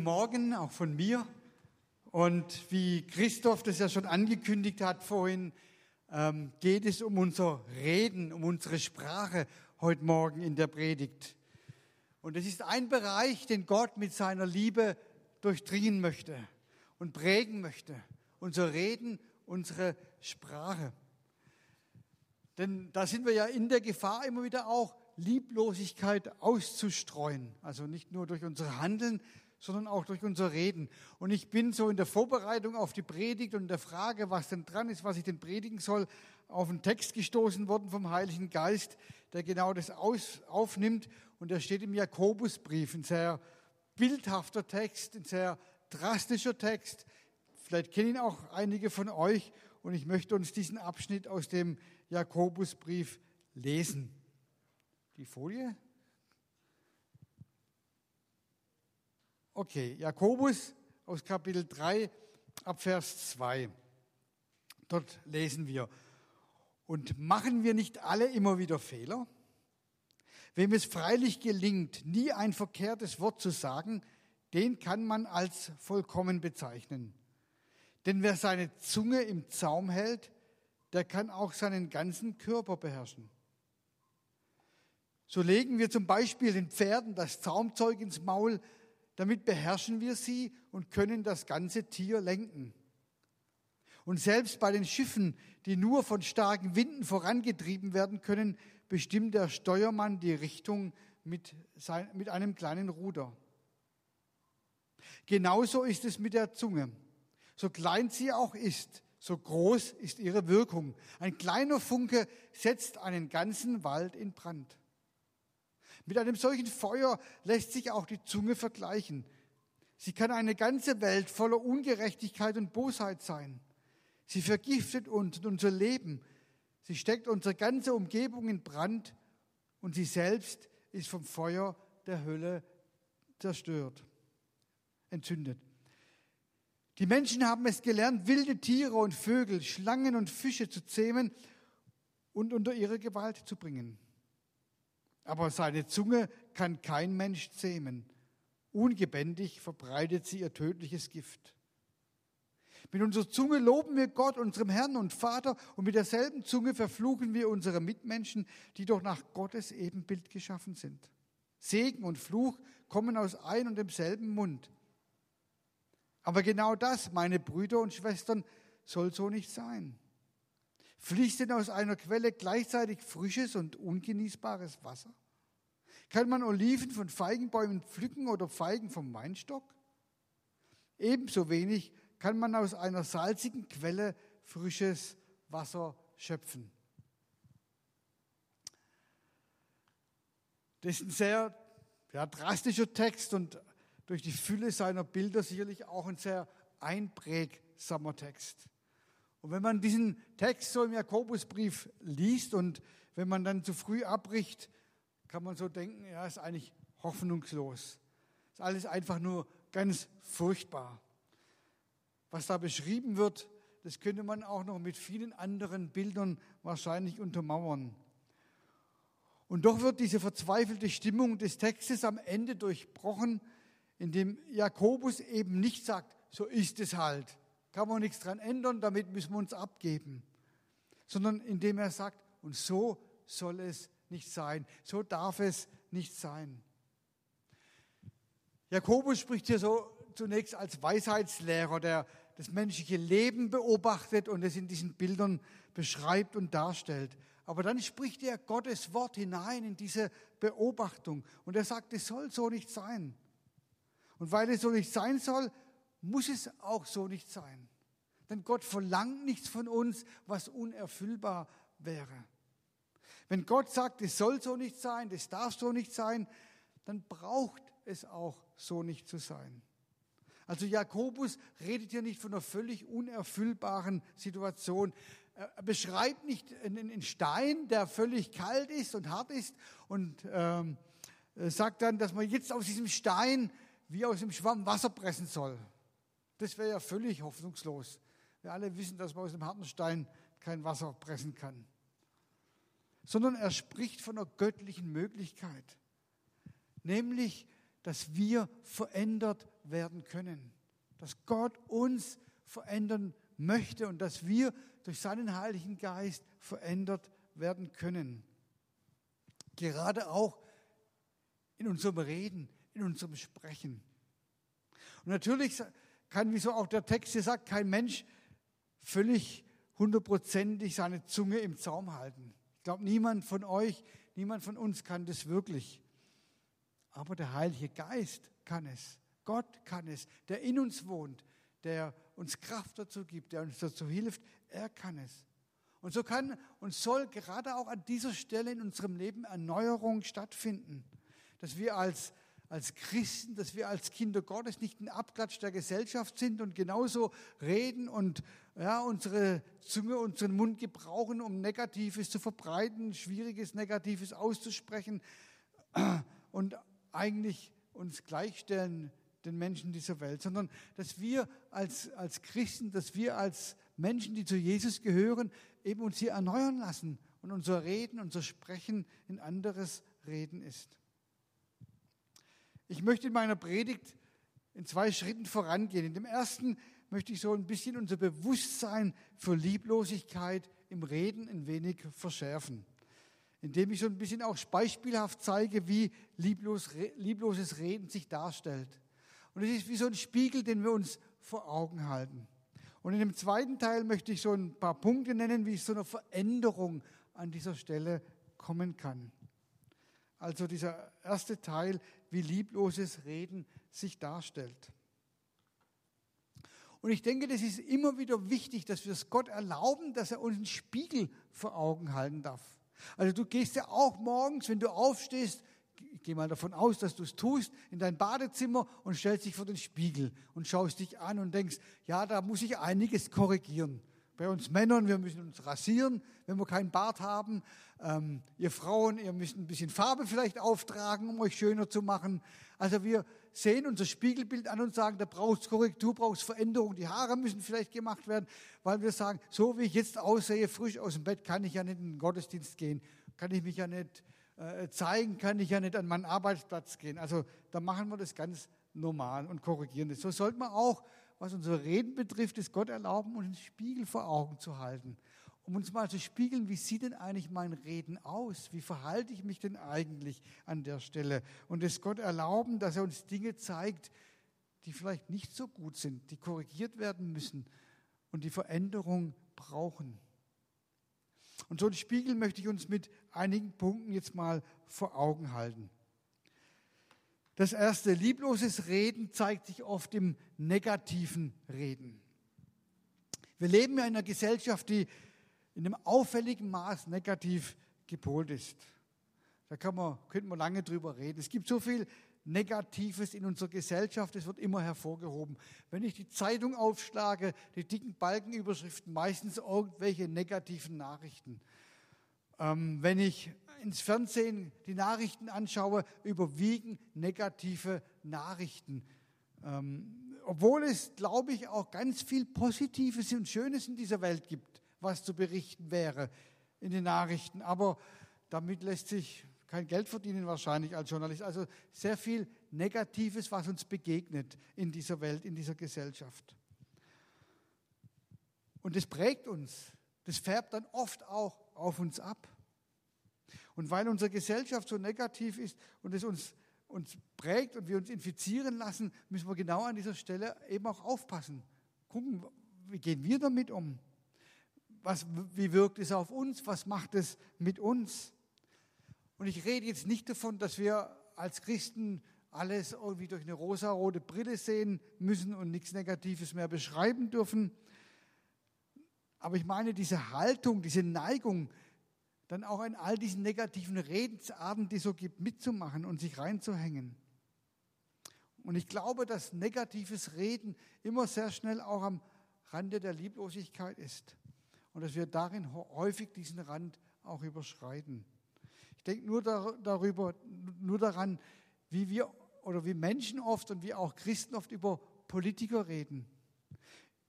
guten Morgen auch von mir. Und wie Christoph das ja schon angekündigt hat vorhin, ähm, geht es um unser Reden, um unsere Sprache heute Morgen in der Predigt. Und es ist ein Bereich, den Gott mit seiner Liebe durchdringen möchte und prägen möchte. Unser Reden, unsere Sprache. Denn da sind wir ja in der Gefahr, immer wieder auch Lieblosigkeit auszustreuen. Also nicht nur durch unser Handeln, sondern auch durch unser Reden. Und ich bin so in der Vorbereitung auf die Predigt und der Frage, was denn dran ist, was ich denn predigen soll, auf einen Text gestoßen worden vom Heiligen Geist, der genau das aus, aufnimmt. Und der steht im Jakobusbrief, ein sehr bildhafter Text, ein sehr drastischer Text. Vielleicht kennen ihn auch einige von euch. Und ich möchte uns diesen Abschnitt aus dem Jakobusbrief lesen. Die Folie? Okay, Jakobus aus Kapitel 3 ab Vers 2. Dort lesen wir, und machen wir nicht alle immer wieder Fehler? Wem es freilich gelingt, nie ein verkehrtes Wort zu sagen, den kann man als vollkommen bezeichnen. Denn wer seine Zunge im Zaum hält, der kann auch seinen ganzen Körper beherrschen. So legen wir zum Beispiel den Pferden das Zaumzeug ins Maul, damit beherrschen wir sie und können das ganze Tier lenken. Und selbst bei den Schiffen, die nur von starken Winden vorangetrieben werden können, bestimmt der Steuermann die Richtung mit, sein, mit einem kleinen Ruder. Genauso ist es mit der Zunge. So klein sie auch ist, so groß ist ihre Wirkung. Ein kleiner Funke setzt einen ganzen Wald in Brand. Mit einem solchen Feuer lässt sich auch die Zunge vergleichen. Sie kann eine ganze Welt voller Ungerechtigkeit und Bosheit sein. Sie vergiftet uns und unser Leben. Sie steckt unsere ganze Umgebung in Brand und sie selbst ist vom Feuer der Hölle zerstört, entzündet. Die Menschen haben es gelernt, wilde Tiere und Vögel, Schlangen und Fische zu zähmen und unter ihre Gewalt zu bringen aber seine Zunge kann kein Mensch zähmen. Ungebändig verbreitet sie ihr tödliches Gift. Mit unserer Zunge loben wir Gott, unserem Herrn und Vater, und mit derselben Zunge verfluchen wir unsere Mitmenschen, die doch nach Gottes Ebenbild geschaffen sind. Segen und Fluch kommen aus ein und demselben Mund. Aber genau das, meine Brüder und Schwestern, soll so nicht sein. Fließt denn aus einer Quelle gleichzeitig frisches und ungenießbares Wasser? Kann man Oliven von Feigenbäumen pflücken oder Feigen vom Weinstock? Ebenso wenig kann man aus einer salzigen Quelle frisches Wasser schöpfen. Das ist ein sehr ja, drastischer Text und durch die Fülle seiner Bilder sicherlich auch ein sehr einprägsamer Text. Und wenn man diesen Text so im Jakobusbrief liest und wenn man dann zu früh abbricht, kann man so denken, ja, ist eigentlich hoffnungslos. Ist alles einfach nur ganz furchtbar. Was da beschrieben wird, das könnte man auch noch mit vielen anderen Bildern wahrscheinlich untermauern. Und doch wird diese verzweifelte Stimmung des Textes am Ende durchbrochen, indem Jakobus eben nicht sagt, so ist es halt, kann man nichts dran ändern, damit müssen wir uns abgeben. Sondern indem er sagt, und so soll es nicht sein, so darf es nicht sein. Jakobus spricht hier so zunächst als Weisheitslehrer, der das menschliche Leben beobachtet und es in diesen Bildern beschreibt und darstellt. Aber dann spricht er Gottes Wort hinein in diese Beobachtung und er sagt, es soll so nicht sein. Und weil es so nicht sein soll, muss es auch so nicht sein. Denn Gott verlangt nichts von uns, was unerfüllbar wäre. Wenn Gott sagt, es soll so nicht sein, das darf so nicht sein, dann braucht es auch so nicht zu sein. Also Jakobus redet hier nicht von einer völlig unerfüllbaren Situation. Er beschreibt nicht einen Stein, der völlig kalt ist und hart ist und ähm, sagt dann, dass man jetzt aus diesem Stein wie aus dem Schwamm Wasser pressen soll. Das wäre ja völlig hoffnungslos. Wir alle wissen, dass man aus dem harten Stein kein Wasser pressen kann. Sondern er spricht von einer göttlichen Möglichkeit. Nämlich, dass wir verändert werden können. Dass Gott uns verändern möchte und dass wir durch seinen Heiligen Geist verändert werden können. Gerade auch in unserem Reden, in unserem Sprechen. Und natürlich kann, wie so auch der Text hier sagt, kein Mensch völlig hundertprozentig seine Zunge im Zaum halten. Ich glaube, niemand von euch, niemand von uns kann das wirklich. Aber der Heilige Geist kann es. Gott kann es, der in uns wohnt, der uns Kraft dazu gibt, der uns dazu hilft, er kann es. Und so kann und soll gerade auch an dieser Stelle in unserem Leben Erneuerung stattfinden, dass wir als als Christen, dass wir als Kinder Gottes nicht ein Abklatsch der Gesellschaft sind und genauso reden und ja, unsere Zunge, unseren Mund gebrauchen, um Negatives zu verbreiten, Schwieriges, Negatives auszusprechen und eigentlich uns gleichstellen den Menschen dieser Welt, sondern dass wir als, als Christen, dass wir als Menschen, die zu Jesus gehören, eben uns hier erneuern lassen und unser Reden, unser Sprechen in anderes Reden ist. Ich möchte in meiner Predigt in zwei Schritten vorangehen. In dem ersten möchte ich so ein bisschen unser Bewusstsein für Lieblosigkeit im Reden ein wenig verschärfen, indem ich so ein bisschen auch beispielhaft zeige, wie lieblos, liebloses Reden sich darstellt. Und es ist wie so ein Spiegel, den wir uns vor Augen halten. Und in dem zweiten Teil möchte ich so ein paar Punkte nennen, wie es zu einer Veränderung an dieser Stelle kommen kann. Also dieser erste Teil, wie liebloses Reden sich darstellt. Und ich denke, das ist immer wieder wichtig, dass wir es Gott erlauben, dass er uns einen Spiegel vor Augen halten darf. Also du gehst ja auch morgens, wenn du aufstehst, ich gehe mal davon aus, dass du es tust, in dein Badezimmer und stellst dich vor den Spiegel und schaust dich an und denkst, ja, da muss ich einiges korrigieren. Bei uns Männern, wir müssen uns rasieren, wenn wir keinen Bart haben. Ähm, ihr Frauen, ihr müsst ein bisschen Farbe vielleicht auftragen, um euch schöner zu machen. Also wir sehen unser Spiegelbild an und sagen, da brauchst Korrektur, brauchst Veränderung. Die Haare müssen vielleicht gemacht werden, weil wir sagen, so wie ich jetzt aussehe, frisch aus dem Bett, kann ich ja nicht in den Gottesdienst gehen, kann ich mich ja nicht äh, zeigen, kann ich ja nicht an meinen Arbeitsplatz gehen. Also da machen wir das ganz normal und korrigieren das. So sollte man auch was unser Reden betrifft, ist Gott erlauben, uns einen Spiegel vor Augen zu halten, um uns mal zu spiegeln, wie sieht denn eigentlich mein Reden aus? Wie verhalte ich mich denn eigentlich an der Stelle? Und es Gott erlauben, dass er uns Dinge zeigt, die vielleicht nicht so gut sind, die korrigiert werden müssen und die Veränderung brauchen. Und so einen Spiegel möchte ich uns mit einigen Punkten jetzt mal vor Augen halten. Das erste, liebloses Reden zeigt sich oft im negativen Reden. Wir leben ja in einer Gesellschaft, die in einem auffälligen Maß negativ gepolt ist. Da kann man, könnte man lange drüber reden. Es gibt so viel Negatives in unserer Gesellschaft, es wird immer hervorgehoben. Wenn ich die Zeitung aufschlage, die dicken Balkenüberschriften, meistens irgendwelche negativen Nachrichten. Ähm, wenn ich ins Fernsehen die Nachrichten anschaue, überwiegen negative Nachrichten. Ähm, obwohl es, glaube ich, auch ganz viel Positives und Schönes in dieser Welt gibt, was zu berichten wäre in den Nachrichten. Aber damit lässt sich kein Geld verdienen wahrscheinlich als Journalist. Also sehr viel Negatives, was uns begegnet in dieser Welt, in dieser Gesellschaft. Und das prägt uns. Das färbt dann oft auch auf uns ab. Und weil unsere Gesellschaft so negativ ist und es uns, uns prägt und wir uns infizieren lassen, müssen wir genau an dieser Stelle eben auch aufpassen. Gucken, wie gehen wir damit um? Was, wie wirkt es auf uns? Was macht es mit uns? Und ich rede jetzt nicht davon, dass wir als Christen alles irgendwie durch eine rosa-rote Brille sehen müssen und nichts Negatives mehr beschreiben dürfen. Aber ich meine, diese Haltung, diese Neigung, dann auch in all diesen negativen Redensarten, die es so gibt, mitzumachen und sich reinzuhängen. Und ich glaube, dass negatives Reden immer sehr schnell auch am Rande der Lieblosigkeit ist und dass wir darin häufig diesen Rand auch überschreiten. Ich denke nur darüber, nur daran, wie wir oder wie Menschen oft und wie auch Christen oft über Politiker reden,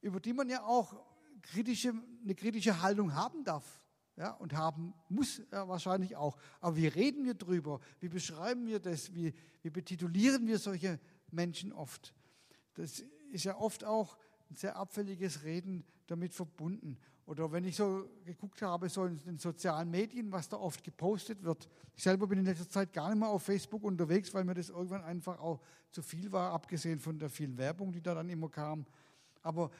über die man ja auch kritische, eine kritische Haltung haben darf ja, und haben muss er wahrscheinlich auch. Aber wie reden wir drüber? Wie beschreiben wir das? Wie, wie betitulieren wir solche Menschen oft? Das ist ja oft auch ein sehr abfälliges Reden damit verbunden. Oder wenn ich so geguckt habe, so in den sozialen Medien, was da oft gepostet wird. Ich selber bin in letzter Zeit gar nicht mehr auf Facebook unterwegs, weil mir das irgendwann einfach auch zu viel war, abgesehen von der vielen Werbung, die da dann immer kam. Aber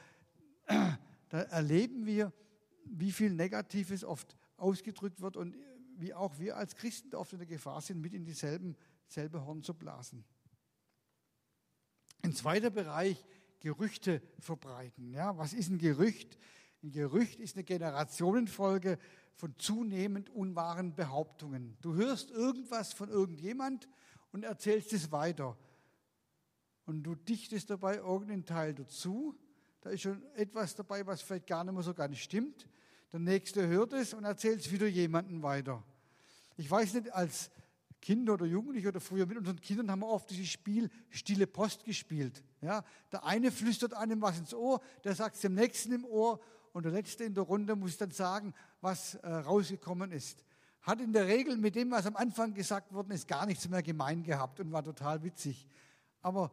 da erleben wir, wie viel Negatives oft ausgedrückt wird und wie auch wir als Christen oft in der Gefahr sind, mit in dieselben selbe Horn zu blasen. Ein zweiter Bereich, Gerüchte verbreiten. Ja, was ist ein Gerücht? Ein Gerücht ist eine Generationenfolge von zunehmend unwahren Behauptungen. Du hörst irgendwas von irgendjemand und erzählst es weiter. Und du dichtest dabei irgendeinen Teil dazu. Da ist schon etwas dabei, was vielleicht gar nicht mehr so ganz stimmt. Der Nächste hört es und erzählt es wieder jemandem weiter. Ich weiß nicht, als Kinder oder Jugendliche oder früher mit unseren Kindern haben wir oft dieses Spiel Stille Post gespielt. Ja, der eine flüstert einem was ins Ohr, der sagt es dem Nächsten im Ohr und der Letzte in der Runde muss dann sagen, was äh, rausgekommen ist. Hat in der Regel mit dem, was am Anfang gesagt worden ist, gar nichts mehr gemein gehabt und war total witzig. Aber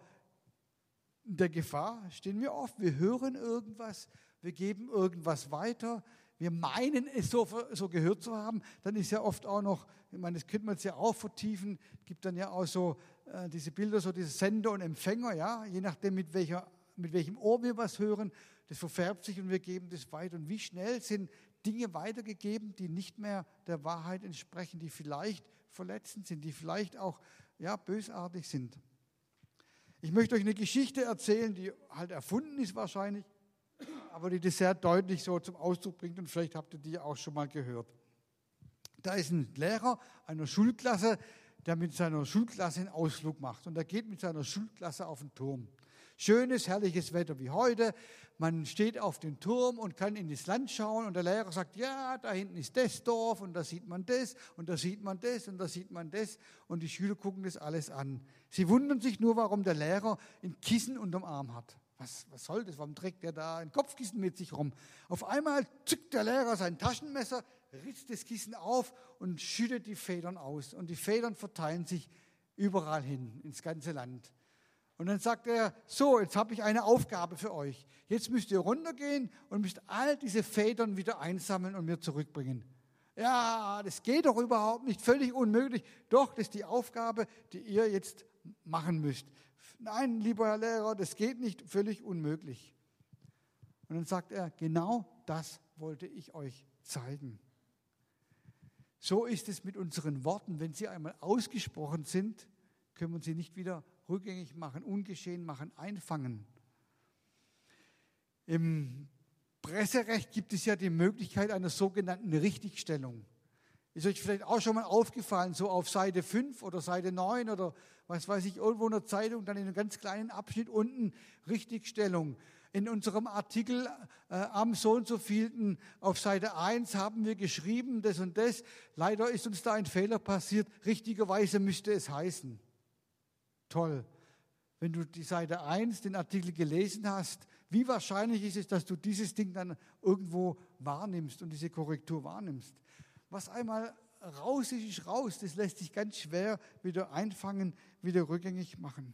der Gefahr stehen wir oft. Wir hören irgendwas, wir geben irgendwas weiter, wir meinen es so, so gehört zu haben, dann ist ja oft auch noch, ich meine, das könnte man jetzt ja auch vertiefen, gibt dann ja auch so äh, diese Bilder, so diese Sender und Empfänger, ja, je nachdem mit, welcher, mit welchem Ohr wir was hören, das verfärbt sich und wir geben das weiter. Und wie schnell sind Dinge weitergegeben, die nicht mehr der Wahrheit entsprechen, die vielleicht verletzend sind, die vielleicht auch ja, bösartig sind. Ich möchte euch eine Geschichte erzählen, die halt erfunden ist wahrscheinlich aber die das sehr deutlich so zum Ausdruck bringt und vielleicht habt ihr die auch schon mal gehört. Da ist ein Lehrer einer Schulklasse, der mit seiner Schulklasse einen Ausflug macht und er geht mit seiner Schulklasse auf den Turm. Schönes, herrliches Wetter wie heute. Man steht auf dem Turm und kann in das Land schauen und der Lehrer sagt, ja, da hinten ist das Dorf und da sieht man das und da sieht man das und da sieht man das und die Schüler gucken das alles an. Sie wundern sich nur, warum der Lehrer ein Kissen unterm Arm hat. Was, was soll das? Warum trägt er da ein Kopfkissen mit sich rum? Auf einmal zückt der Lehrer sein Taschenmesser, ritzt das Kissen auf und schüttet die Federn aus. Und die Federn verteilen sich überall hin, ins ganze Land. Und dann sagt er, so, jetzt habe ich eine Aufgabe für euch. Jetzt müsst ihr runtergehen und müsst all diese Federn wieder einsammeln und mir zurückbringen. Ja, das geht doch überhaupt nicht, völlig unmöglich. Doch, das ist die Aufgabe, die ihr jetzt machen müsst. Nein, lieber Herr Lehrer, das geht nicht, völlig unmöglich. Und dann sagt er, genau das wollte ich euch zeigen. So ist es mit unseren Worten. Wenn sie einmal ausgesprochen sind, können wir sie nicht wieder rückgängig machen, ungeschehen machen, einfangen. Im Presserecht gibt es ja die Möglichkeit einer sogenannten Richtigstellung. Ist euch vielleicht auch schon mal aufgefallen, so auf Seite 5 oder Seite 9 oder was weiß ich, irgendwo in der Zeitung, dann in einem ganz kleinen Abschnitt unten Richtigstellung. In unserem Artikel äh, am so und so vielten auf Seite 1 haben wir geschrieben, das und das. Leider ist uns da ein Fehler passiert. Richtigerweise müsste es heißen. Toll. Wenn du die Seite 1, den Artikel gelesen hast, wie wahrscheinlich ist es, dass du dieses Ding dann irgendwo wahrnimmst und diese Korrektur wahrnimmst? was einmal raus ist, ist raus. Das lässt sich ganz schwer wieder einfangen, wieder rückgängig machen.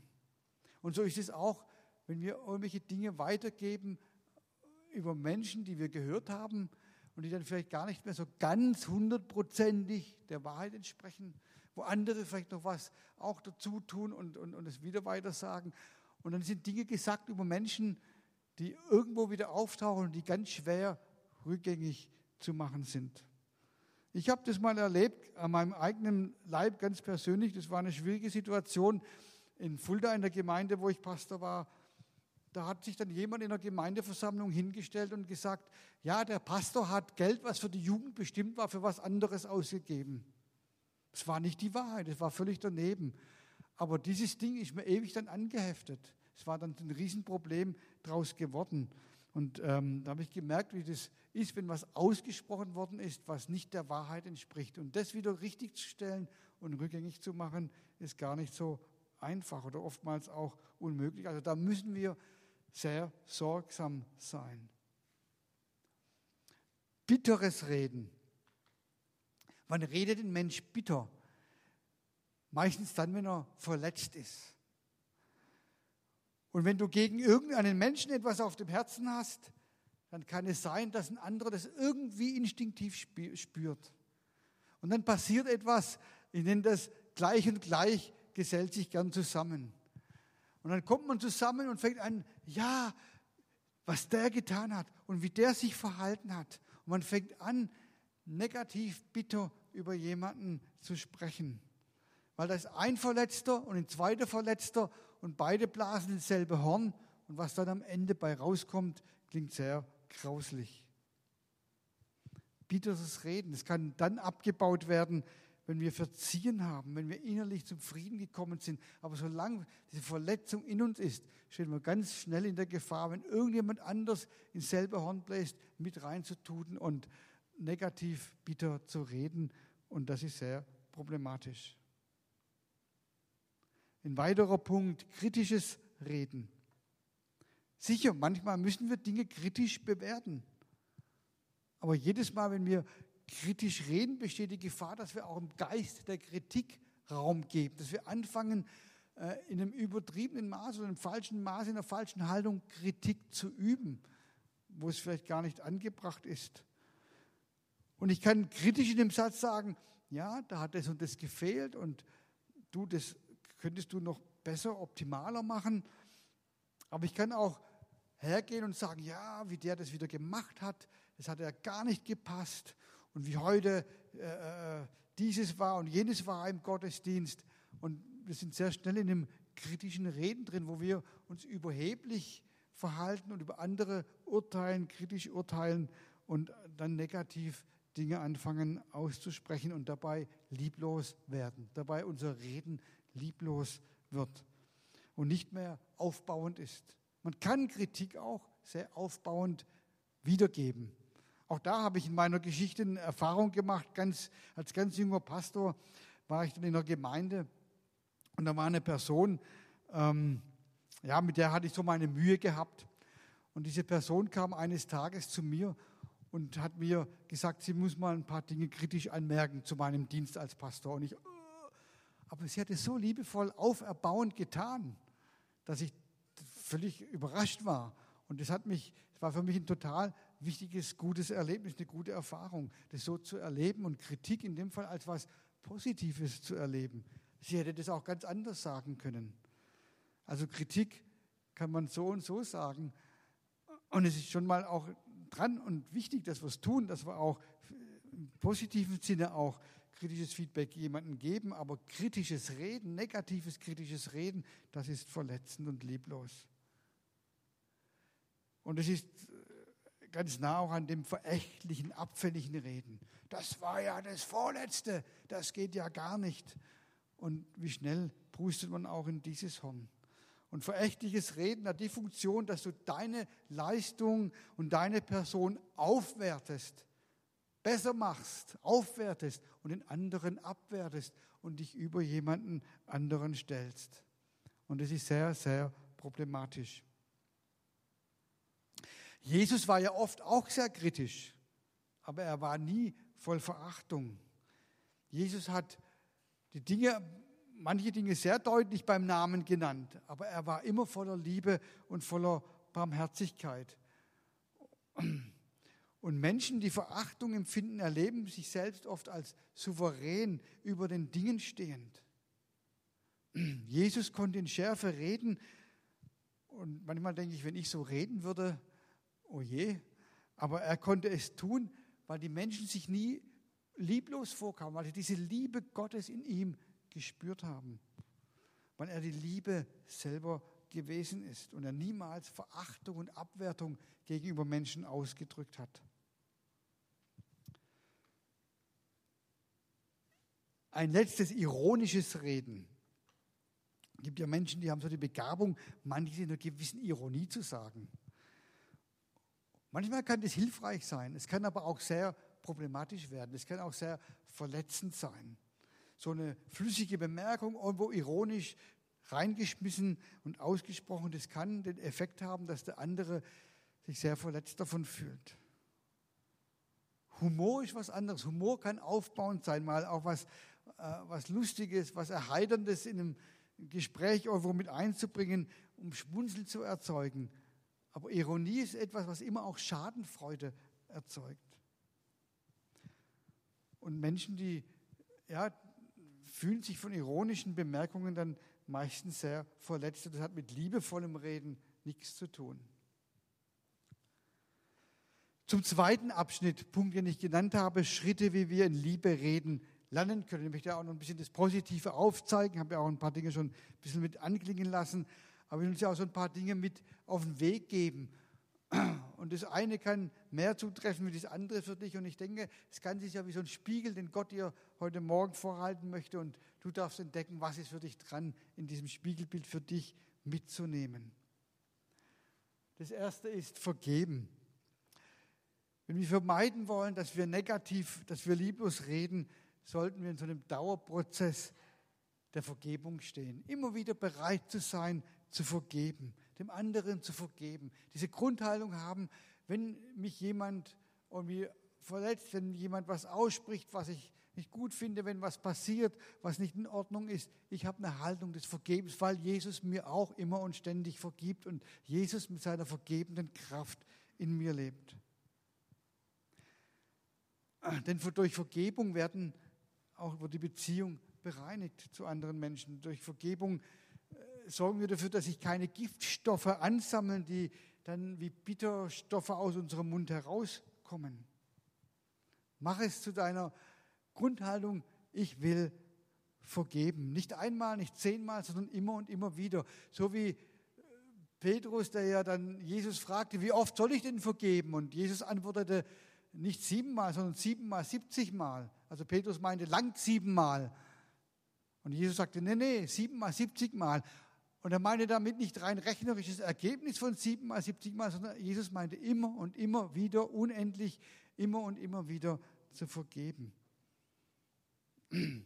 Und so ist es auch, wenn wir irgendwelche Dinge weitergeben über Menschen, die wir gehört haben und die dann vielleicht gar nicht mehr so ganz hundertprozentig der Wahrheit entsprechen, wo andere vielleicht noch was auch dazu tun und, und, und es wieder weiter sagen. Und dann sind Dinge gesagt über Menschen, die irgendwo wieder auftauchen und die ganz schwer rückgängig zu machen sind. Ich habe das mal erlebt, an meinem eigenen Leib ganz persönlich. Das war eine schwierige Situation in Fulda in der Gemeinde, wo ich Pastor war. Da hat sich dann jemand in der Gemeindeversammlung hingestellt und gesagt, ja, der Pastor hat Geld, was für die Jugend bestimmt war, für was anderes ausgegeben. Das war nicht die Wahrheit, das war völlig daneben. Aber dieses Ding ist mir ewig dann angeheftet. Es war dann ein Riesenproblem daraus geworden. Und ähm, da habe ich gemerkt, wie das ist, wenn was ausgesprochen worden ist, was nicht der Wahrheit entspricht. Und das wieder richtig zu stellen und rückgängig zu machen, ist gar nicht so einfach oder oftmals auch unmöglich. Also da müssen wir sehr sorgsam sein. Bitteres Reden. Wann redet ein Mensch bitter? Meistens dann, wenn er verletzt ist. Und wenn du gegen irgendeinen Menschen etwas auf dem Herzen hast, dann kann es sein, dass ein anderer das irgendwie instinktiv spürt. Und dann passiert etwas, ich nenne das gleich und gleich gesellt sich gern zusammen. Und dann kommt man zusammen und fängt an, ja, was der getan hat und wie der sich verhalten hat. Und man fängt an, negativ, bitter über jemanden zu sprechen. Weil da ist ein Verletzter und ein zweiter Verletzter und beide blasen dasselbe Horn. Und was dann am Ende bei rauskommt, klingt sehr grauslich. Bitteres Reden, es kann dann abgebaut werden, wenn wir verziehen haben, wenn wir innerlich zum Frieden gekommen sind. Aber solange diese Verletzung in uns ist, stehen wir ganz schnell in der Gefahr, wenn irgendjemand anders ins selbe Horn bläst, mit reinzutun und negativ bitter zu reden. Und das ist sehr problematisch. Ein weiterer Punkt, kritisches Reden. Sicher, manchmal müssen wir Dinge kritisch bewerten. Aber jedes Mal, wenn wir kritisch reden, besteht die Gefahr, dass wir auch im Geist der Kritik Raum geben, dass wir anfangen, äh, in einem übertriebenen Maß oder einem falschen Maß, in einer falschen Haltung Kritik zu üben, wo es vielleicht gar nicht angebracht ist. Und ich kann kritisch in dem Satz sagen, ja, da hat das und das gefehlt und du, das könntest du noch besser, optimaler machen. Aber ich kann auch hergehen und sagen, ja, wie der das wieder gemacht hat, das hat ja gar nicht gepasst. Und wie heute äh, äh, dieses war und jenes war im Gottesdienst. Und wir sind sehr schnell in einem kritischen Reden drin, wo wir uns überheblich verhalten und über andere urteilen, kritisch urteilen und dann negativ Dinge anfangen auszusprechen und dabei lieblos werden, dabei unser Reden lieblos wird und nicht mehr aufbauend ist. Man kann Kritik auch sehr aufbauend wiedergeben. Auch da habe ich in meiner Geschichte eine Erfahrung gemacht. Ganz, als ganz junger Pastor war ich dann in einer Gemeinde und da war eine Person, ähm, ja, mit der hatte ich so meine Mühe gehabt. Und diese Person kam eines Tages zu mir und hat mir gesagt, sie muss mal ein paar Dinge kritisch anmerken zu meinem Dienst als Pastor. Und ich, aber sie hat es so liebevoll auferbauend getan, dass ich völlig überrascht war. Und das hat mich, das war für mich ein total wichtiges, gutes Erlebnis, eine gute Erfahrung, das so zu erleben und Kritik in dem Fall als was Positives zu erleben. Sie hätte das auch ganz anders sagen können. Also Kritik kann man so und so sagen. Und es ist schon mal auch dran und wichtig, dass wir es tun, dass wir auch im positiven Sinne auch kritisches Feedback jemandem geben, aber kritisches Reden, negatives kritisches Reden, das ist verletzend und lieblos. Und es ist äh, ganz nah auch an dem verächtlichen, abfälligen Reden. Das war ja das Vorletzte, das geht ja gar nicht. Und wie schnell prustet man auch in dieses Horn. Und verächtliches Reden hat die Funktion, dass du deine Leistung und deine Person aufwertest, besser machst, aufwertest und den anderen abwertest und dich über jemanden anderen stellst. Und das ist sehr, sehr problematisch. Jesus war ja oft auch sehr kritisch, aber er war nie voll Verachtung. Jesus hat die Dinge, manche Dinge sehr deutlich beim Namen genannt, aber er war immer voller Liebe und voller Barmherzigkeit. Und Menschen, die Verachtung empfinden, erleben sich selbst oft als souverän über den Dingen stehend. Jesus konnte in Schärfe reden. Und manchmal denke ich, wenn ich so reden würde, oh je, aber er konnte es tun, weil die Menschen sich nie lieblos vorkamen, weil sie diese Liebe Gottes in ihm gespürt haben, weil er die Liebe selber gewesen ist und er niemals Verachtung und Abwertung gegenüber Menschen ausgedrückt hat. Ein letztes ironisches Reden. Es gibt ja Menschen, die haben so die Begabung, manches in einer gewissen Ironie zu sagen. Manchmal kann das hilfreich sein, es kann aber auch sehr problematisch werden, es kann auch sehr verletzend sein. So eine flüssige Bemerkung, irgendwo ironisch reingeschmissen und ausgesprochen, das kann den Effekt haben, dass der andere sich sehr verletzt davon fühlt. Humor ist was anderes. Humor kann aufbauend sein, mal auch was, äh, was Lustiges, was Erheiterndes in einem Gespräch irgendwo mit einzubringen, um Schmunzeln zu erzeugen. Aber Ironie ist etwas, was immer auch Schadenfreude erzeugt. Und Menschen, die ja, fühlen sich von ironischen Bemerkungen dann meistens sehr verletzt. Das hat mit liebevollem Reden nichts zu tun. Zum zweiten Abschnitt, Punkt, den ich genannt habe, Schritte, wie wir in Liebe reden lernen können. Ich möchte auch noch ein bisschen das Positive aufzeigen, habe ja auch ein paar Dinge schon ein bisschen mit anklingen lassen, aber ich will uns ja auch so ein paar Dinge mit auf den Weg geben. Und das eine kann mehr zutreffen wie das andere für dich. Und ich denke, es kann sich ja wie so ein Spiegel, den Gott dir heute Morgen vorhalten möchte. Und du darfst entdecken, was ist für dich dran, in diesem Spiegelbild für dich mitzunehmen. Das erste ist vergeben. Wenn wir vermeiden wollen, dass wir negativ, dass wir lieblos reden, sollten wir in so einem Dauerprozess der Vergebung stehen. Immer wieder bereit zu sein, zu vergeben, dem anderen zu vergeben. Diese Grundhaltung haben, wenn mich jemand irgendwie verletzt, wenn jemand was ausspricht, was ich nicht gut finde, wenn was passiert, was nicht in Ordnung ist. Ich habe eine Haltung des Vergebens, weil Jesus mir auch immer und ständig vergibt und Jesus mit seiner vergebenden Kraft in mir lebt. Denn durch Vergebung werden auch über die Beziehung bereinigt zu anderen Menschen. Durch Vergebung sorgen wir dafür, dass sich keine Giftstoffe ansammeln, die dann wie Bitterstoffe aus unserem Mund herauskommen. Mach es zu deiner Grundhaltung, ich will vergeben. Nicht einmal, nicht zehnmal, sondern immer und immer wieder. So wie äh, Petrus, der ja dann Jesus fragte, wie oft soll ich denn vergeben? Und Jesus antwortete, nicht siebenmal, sondern siebenmal, siebzigmal. Also Petrus meinte, langt siebenmal. Und Jesus sagte, nee, nee, siebenmal, siebzigmal. Und er meinte damit nicht rein rechnerisches Ergebnis von siebenmal, siebzigmal, sondern Jesus meinte immer und immer wieder, unendlich, immer und immer wieder zu vergeben.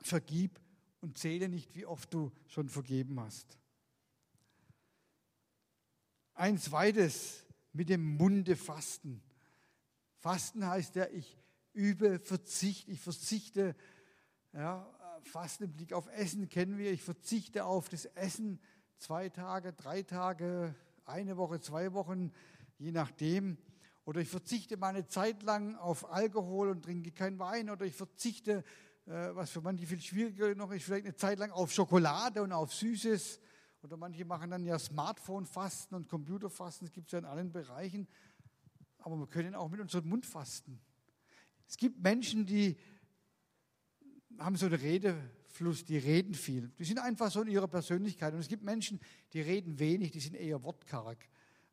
Vergib und zähle nicht, wie oft du schon vergeben hast. Ein zweites, mit dem Munde fasten. Fasten heißt ja, ich übe Verzicht, ich verzichte, ja, Fasten im Blick auf Essen kennen wir, ich verzichte auf das Essen zwei Tage, drei Tage, eine Woche, zwei Wochen, je nachdem. Oder ich verzichte meine Zeit lang auf Alkohol und trinke keinen Wein. Oder ich verzichte, äh, was für manche viel schwieriger noch ist, vielleicht eine Zeit lang auf Schokolade und auf Süßes. Oder manche machen dann ja Smartphone-Fasten und Computerfasten, das gibt es ja in allen Bereichen aber wir können auch mit unserem Mund fasten. Es gibt Menschen, die haben so einen Redefluss, die reden viel. Die sind einfach so in ihrer Persönlichkeit. Und es gibt Menschen, die reden wenig, die sind eher wortkarg.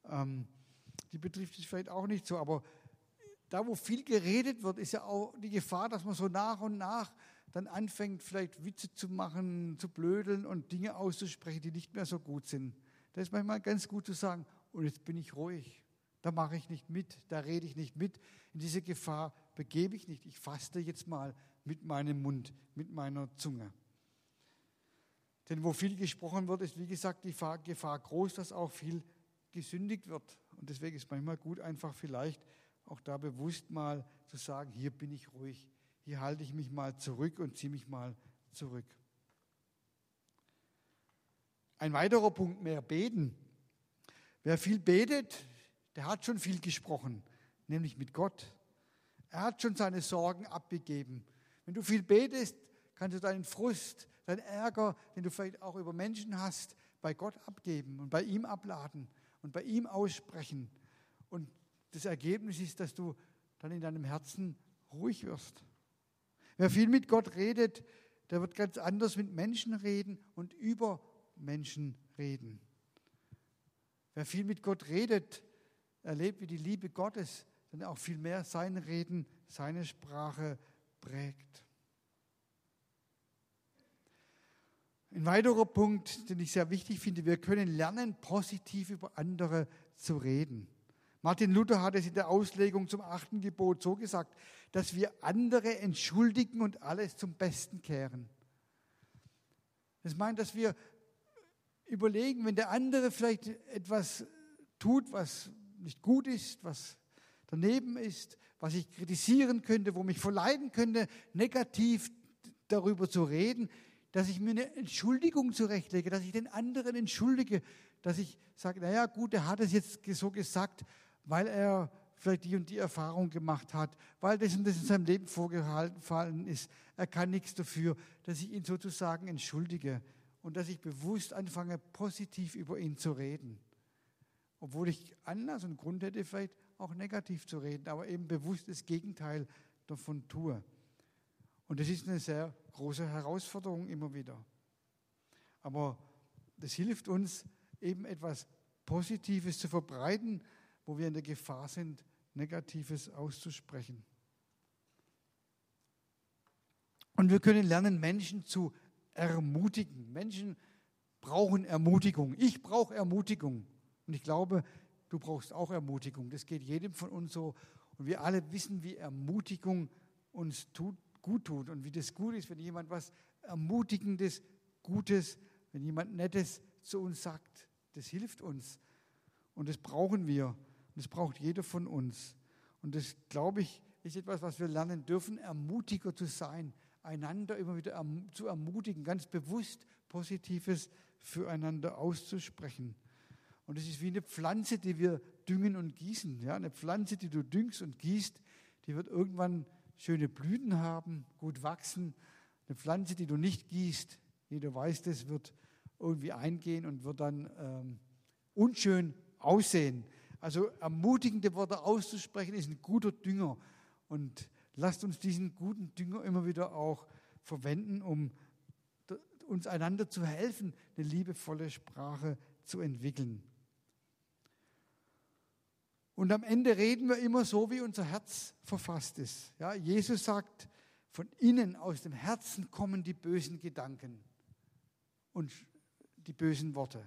Ähm, die betrifft es vielleicht auch nicht so, aber da, wo viel geredet wird, ist ja auch die Gefahr, dass man so nach und nach dann anfängt, vielleicht Witze zu machen, zu blödeln und Dinge auszusprechen, die nicht mehr so gut sind. Da ist manchmal ganz gut zu sagen, und jetzt bin ich ruhig. Da mache ich nicht mit, da rede ich nicht mit. In diese Gefahr begebe ich nicht. Ich faste jetzt mal mit meinem Mund, mit meiner Zunge. Denn wo viel gesprochen wird, ist wie gesagt die Gefahr groß, dass auch viel gesündigt wird. Und deswegen ist manchmal gut, einfach vielleicht auch da bewusst mal zu sagen, hier bin ich ruhig, hier halte ich mich mal zurück und ziehe mich mal zurück. Ein weiterer Punkt mehr, beten. Wer viel betet, der hat schon viel gesprochen, nämlich mit Gott. Er hat schon seine Sorgen abgegeben. Wenn du viel betest, kannst du deinen Frust, deinen Ärger, den du vielleicht auch über Menschen hast, bei Gott abgeben und bei ihm abladen und bei ihm aussprechen. Und das Ergebnis ist, dass du dann in deinem Herzen ruhig wirst. Wer viel mit Gott redet, der wird ganz anders mit Menschen reden und über Menschen reden. Wer viel mit Gott redet, erlebt, wie die Liebe Gottes dann auch viel mehr sein Reden, seine Sprache prägt. Ein weiterer Punkt, den ich sehr wichtig finde, wir können lernen, positiv über andere zu reden. Martin Luther hat es in der Auslegung zum achten Gebot so gesagt, dass wir andere entschuldigen und alles zum Besten kehren. Das meint, dass wir überlegen, wenn der andere vielleicht etwas tut, was nicht gut ist, was daneben ist, was ich kritisieren könnte, wo mich verleiden könnte, negativ darüber zu reden, dass ich mir eine Entschuldigung zurechtlege, dass ich den anderen entschuldige, dass ich sage, naja gut, er hat es jetzt so gesagt, weil er vielleicht die und die Erfahrung gemacht hat, weil das und das in seinem Leben vorgefallen ist. Er kann nichts dafür, dass ich ihn sozusagen entschuldige und dass ich bewusst anfange, positiv über ihn zu reden. Obwohl ich Anlass und Grund hätte, vielleicht auch negativ zu reden, aber eben bewusst das Gegenteil davon tue. Und das ist eine sehr große Herausforderung immer wieder. Aber das hilft uns, eben etwas Positives zu verbreiten, wo wir in der Gefahr sind, Negatives auszusprechen. Und wir können lernen, Menschen zu ermutigen. Menschen brauchen Ermutigung. Ich brauche Ermutigung. Und ich glaube, du brauchst auch Ermutigung. Das geht jedem von uns so. Und wir alle wissen, wie Ermutigung uns tut, gut tut und wie das gut ist, wenn jemand was Ermutigendes, Gutes, wenn jemand Nettes zu uns sagt. Das hilft uns. Und das brauchen wir. Und das braucht jeder von uns. Und das, glaube ich, ist etwas, was wir lernen dürfen, Ermutiger zu sein, einander immer wieder zu ermutigen, ganz bewusst Positives füreinander auszusprechen. Und es ist wie eine Pflanze, die wir düngen und gießen. Ja, eine Pflanze, die du düngst und gießt, die wird irgendwann schöne Blüten haben, gut wachsen. Eine Pflanze, die du nicht gießt, jeder weiß das, wird irgendwie eingehen und wird dann ähm, unschön aussehen. Also ermutigende Worte auszusprechen ist ein guter Dünger. Und lasst uns diesen guten Dünger immer wieder auch verwenden, um uns einander zu helfen, eine liebevolle Sprache zu entwickeln. Und am Ende reden wir immer so, wie unser Herz verfasst ist. Ja, Jesus sagt, von innen aus dem Herzen kommen die bösen Gedanken und die bösen Worte.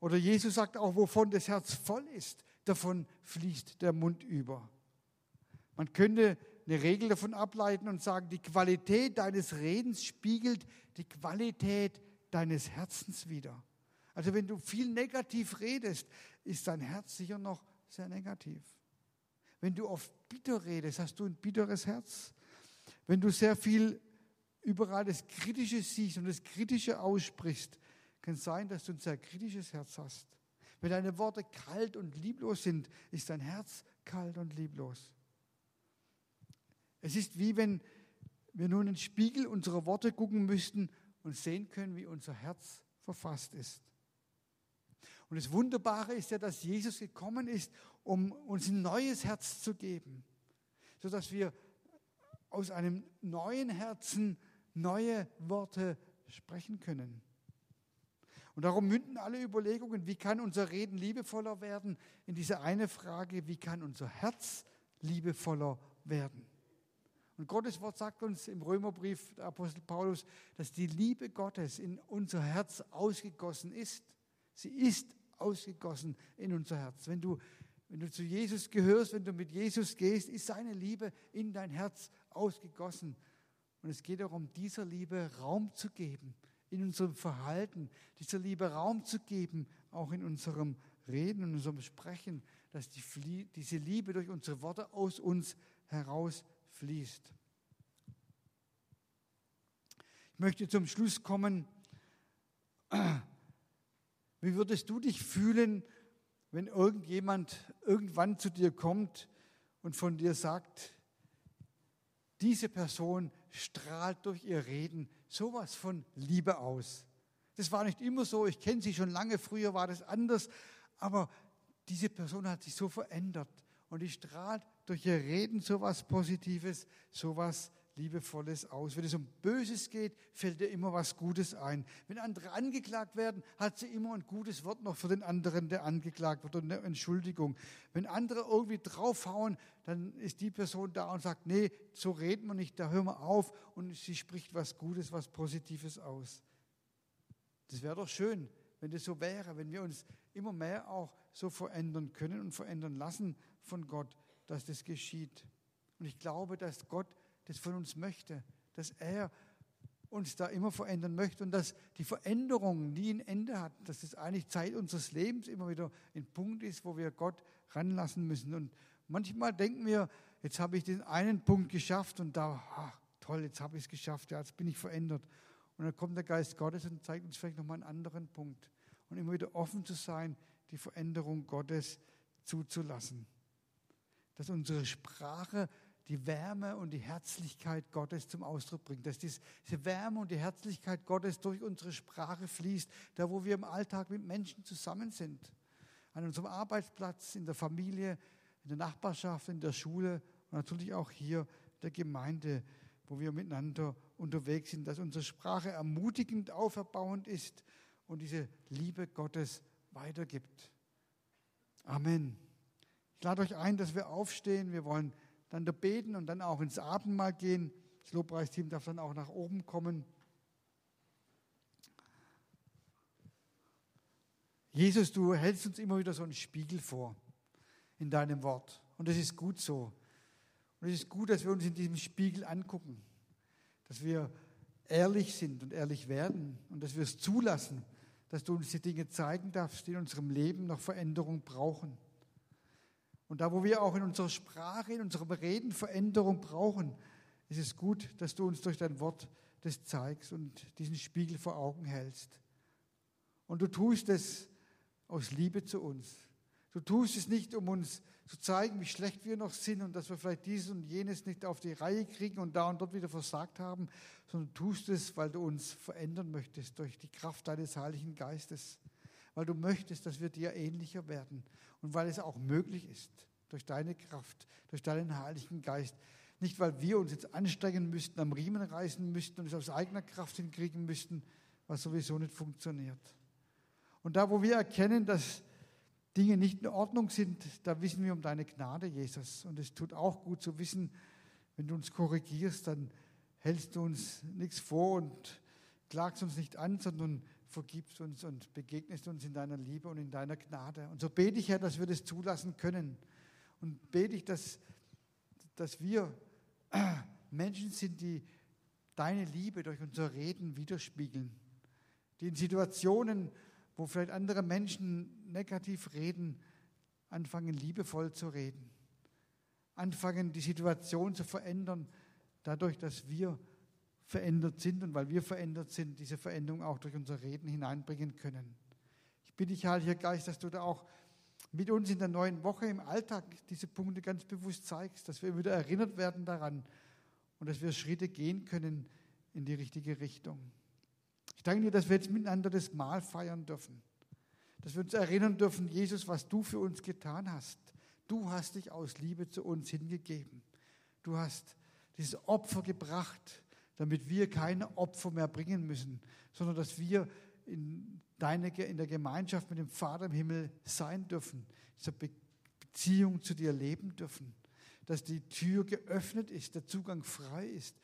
Oder Jesus sagt auch, wovon das Herz voll ist, davon fließt der Mund über. Man könnte eine Regel davon ableiten und sagen, die Qualität deines Redens spiegelt die Qualität deines Herzens wider. Also wenn du viel negativ redest, ist dein Herz sicher noch sehr negativ. Wenn du oft bitter redest, hast du ein bitteres Herz. Wenn du sehr viel überall das Kritische siehst und das Kritische aussprichst, kann es sein, dass du ein sehr kritisches Herz hast. Wenn deine Worte kalt und lieblos sind, ist dein Herz kalt und lieblos. Es ist wie wenn wir nun in den Spiegel unserer Worte gucken müssten und sehen können, wie unser Herz verfasst ist. Und das Wunderbare ist ja, dass Jesus gekommen ist, um uns ein neues Herz zu geben, sodass wir aus einem neuen Herzen neue Worte sprechen können. Und darum münden alle Überlegungen, wie kann unser Reden liebevoller werden, in diese eine Frage, wie kann unser Herz liebevoller werden. Und Gottes Wort sagt uns im Römerbrief, der Apostel Paulus, dass die Liebe Gottes in unser Herz ausgegossen ist. Sie ist ausgegossen in unser Herz. Wenn du, wenn du zu Jesus gehörst, wenn du mit Jesus gehst, ist seine Liebe in dein Herz ausgegossen. Und es geht darum, dieser Liebe Raum zu geben, in unserem Verhalten, dieser Liebe Raum zu geben, auch in unserem Reden, in unserem Sprechen, dass die, diese Liebe durch unsere Worte aus uns herausfließt. Ich möchte zum Schluss kommen. Wie würdest du dich fühlen, wenn irgendjemand irgendwann zu dir kommt und von dir sagt, diese Person strahlt durch ihr Reden sowas von Liebe aus. Das war nicht immer so, ich kenne sie schon lange, früher war das anders, aber diese Person hat sich so verändert und die strahlt durch ihr Reden sowas Positives, sowas Liebevolles aus. Wenn es um Böses geht, fällt ihr immer was Gutes ein. Wenn andere angeklagt werden, hat sie immer ein gutes Wort noch für den anderen, der angeklagt wird und eine Entschuldigung. Wenn andere irgendwie draufhauen, dann ist die Person da und sagt, nee, so reden wir nicht, da hören wir auf und sie spricht was Gutes, was Positives aus. Das wäre doch schön, wenn das so wäre, wenn wir uns immer mehr auch so verändern können und verändern lassen von Gott, dass das geschieht. Und ich glaube, dass Gott das von uns möchte, dass er uns da immer verändern möchte und dass die Veränderung nie ein Ende hat, dass es eigentlich Zeit unseres Lebens immer wieder ein Punkt ist, wo wir Gott ranlassen müssen. Und manchmal denken wir, jetzt habe ich den einen Punkt geschafft und da, ach, toll, jetzt habe ich es geschafft, ja, jetzt bin ich verändert. Und dann kommt der Geist Gottes und zeigt uns vielleicht nochmal einen anderen Punkt. Und immer wieder offen zu sein, die Veränderung Gottes zuzulassen. Dass unsere Sprache die Wärme und die Herzlichkeit Gottes zum Ausdruck bringt. Dass diese Wärme und die Herzlichkeit Gottes durch unsere Sprache fließt, da wo wir im Alltag mit Menschen zusammen sind. An unserem Arbeitsplatz, in der Familie, in der Nachbarschaft, in der Schule und natürlich auch hier der Gemeinde, wo wir miteinander unterwegs sind, dass unsere Sprache ermutigend, auferbauend ist und diese Liebe Gottes weitergibt. Amen. Ich lade euch ein, dass wir aufstehen. Wir wollen dann da beten und dann auch ins Abendmahl gehen. Das Lobpreisteam darf dann auch nach oben kommen. Jesus, du hältst uns immer wieder so einen Spiegel vor in deinem Wort. Und das ist gut so. Und es ist gut, dass wir uns in diesem Spiegel angucken, dass wir ehrlich sind und ehrlich werden und dass wir es zulassen, dass du uns die Dinge zeigen darfst, die in unserem Leben noch Veränderung brauchen. Und da, wo wir auch in unserer Sprache, in unserem Reden Veränderung brauchen, ist es gut, dass du uns durch dein Wort das zeigst und diesen Spiegel vor Augen hältst. Und du tust es aus Liebe zu uns. Du tust es nicht, um uns zu zeigen, wie schlecht wir noch sind und dass wir vielleicht dieses und jenes nicht auf die Reihe kriegen und da und dort wieder versagt haben, sondern du tust es, weil du uns verändern möchtest durch die Kraft deines Heiligen Geistes, weil du möchtest, dass wir dir ähnlicher werden und weil es auch möglich ist durch deine Kraft, durch deinen Heiligen Geist. Nicht, weil wir uns jetzt anstrengen müssten, am Riemen reißen müssten und es aus eigener Kraft hinkriegen müssten, was sowieso nicht funktioniert. Und da, wo wir erkennen, dass Dinge nicht in Ordnung sind, da wissen wir um deine Gnade, Jesus. Und es tut auch gut zu wissen, wenn du uns korrigierst, dann hältst du uns nichts vor und klagst uns nicht an, sondern vergibst uns und begegnest uns in deiner Liebe und in deiner Gnade. Und so bete ich, Herr, dass wir das zulassen können. Und bete ich, dass, dass wir Menschen sind, die deine Liebe durch unser Reden widerspiegeln. Die in Situationen, wo vielleicht andere Menschen negativ reden, anfangen liebevoll zu reden. Anfangen die Situation zu verändern, dadurch, dass wir verändert sind und weil wir verändert sind, diese Veränderung auch durch unser Reden hineinbringen können. Ich bitte dich, Heiliger Geist, dass du da auch mit uns in der neuen Woche im Alltag diese Punkte ganz bewusst zeigst, dass wir wieder erinnert werden daran und dass wir Schritte gehen können in die richtige Richtung. Ich danke dir, dass wir jetzt miteinander das Mahl feiern dürfen. Dass wir uns erinnern dürfen, Jesus, was du für uns getan hast. Du hast dich aus Liebe zu uns hingegeben. Du hast dieses Opfer gebracht, damit wir keine Opfer mehr bringen müssen, sondern dass wir in, deine, in der Gemeinschaft mit dem Vater im Himmel sein dürfen, diese Beziehung zu dir leben dürfen, dass die Tür geöffnet ist, der Zugang frei ist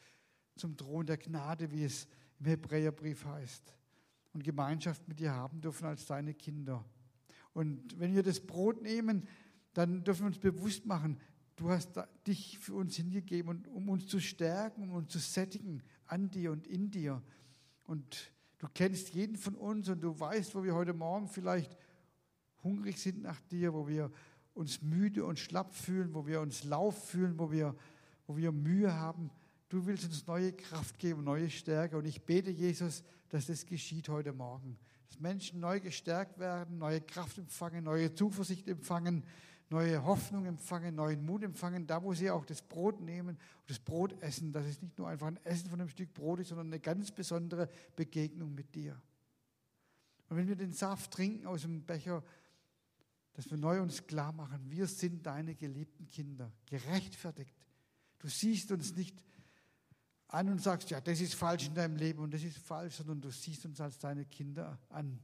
zum Thron der Gnade, wie es im Hebräerbrief heißt. Und Gemeinschaft mit dir haben dürfen als deine Kinder. Und wenn wir das Brot nehmen, dann dürfen wir uns bewusst machen, du hast dich für uns hingegeben, um uns zu stärken, um uns zu sättigen an dir und in dir. Und du kennst jeden von uns und du weißt, wo wir heute Morgen vielleicht hungrig sind nach dir, wo wir uns müde und schlapp fühlen, wo wir uns lauf fühlen, wo wir, wo wir Mühe haben. Du willst uns neue Kraft geben, neue Stärke. Und ich bete, Jesus, dass das geschieht heute Morgen. Dass Menschen neu gestärkt werden, neue Kraft empfangen, neue Zuversicht empfangen, neue Hoffnung empfangen, neuen Mut empfangen, da wo sie auch das Brot nehmen und das Brot essen, dass es nicht nur einfach ein Essen von einem Stück Brot ist, sondern eine ganz besondere Begegnung mit dir. Und wenn wir den Saft trinken aus dem Becher, dass wir neu uns klar machen, wir sind deine geliebten Kinder, gerechtfertigt. Du siehst uns nicht an und sagst, ja, das ist falsch in deinem Leben und das ist falsch, sondern du siehst uns als deine Kinder an,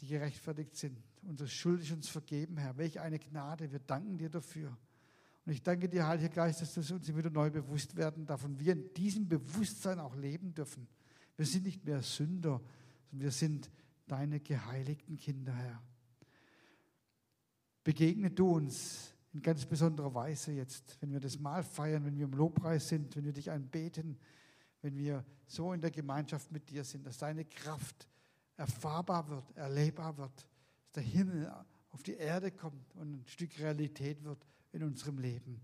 die gerechtfertigt sind. Unsere Schuld ist uns vergeben, Herr. Welch eine Gnade. Wir danken dir dafür. Und ich danke dir, Heiliger Geist, dass wir uns wieder neu bewusst werden davon. Wir in diesem Bewusstsein auch leben dürfen. Wir sind nicht mehr Sünder, sondern wir sind deine geheiligten Kinder, Herr. Begegne du uns in ganz besonderer Weise jetzt, wenn wir das Mahl feiern, wenn wir im Lobpreis sind, wenn wir dich anbeten, wenn wir so in der Gemeinschaft mit dir sind, dass deine Kraft erfahrbar wird, erlebbar wird, dass der Himmel auf die Erde kommt und ein Stück Realität wird in unserem Leben.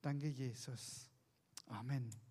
Danke, Jesus. Amen.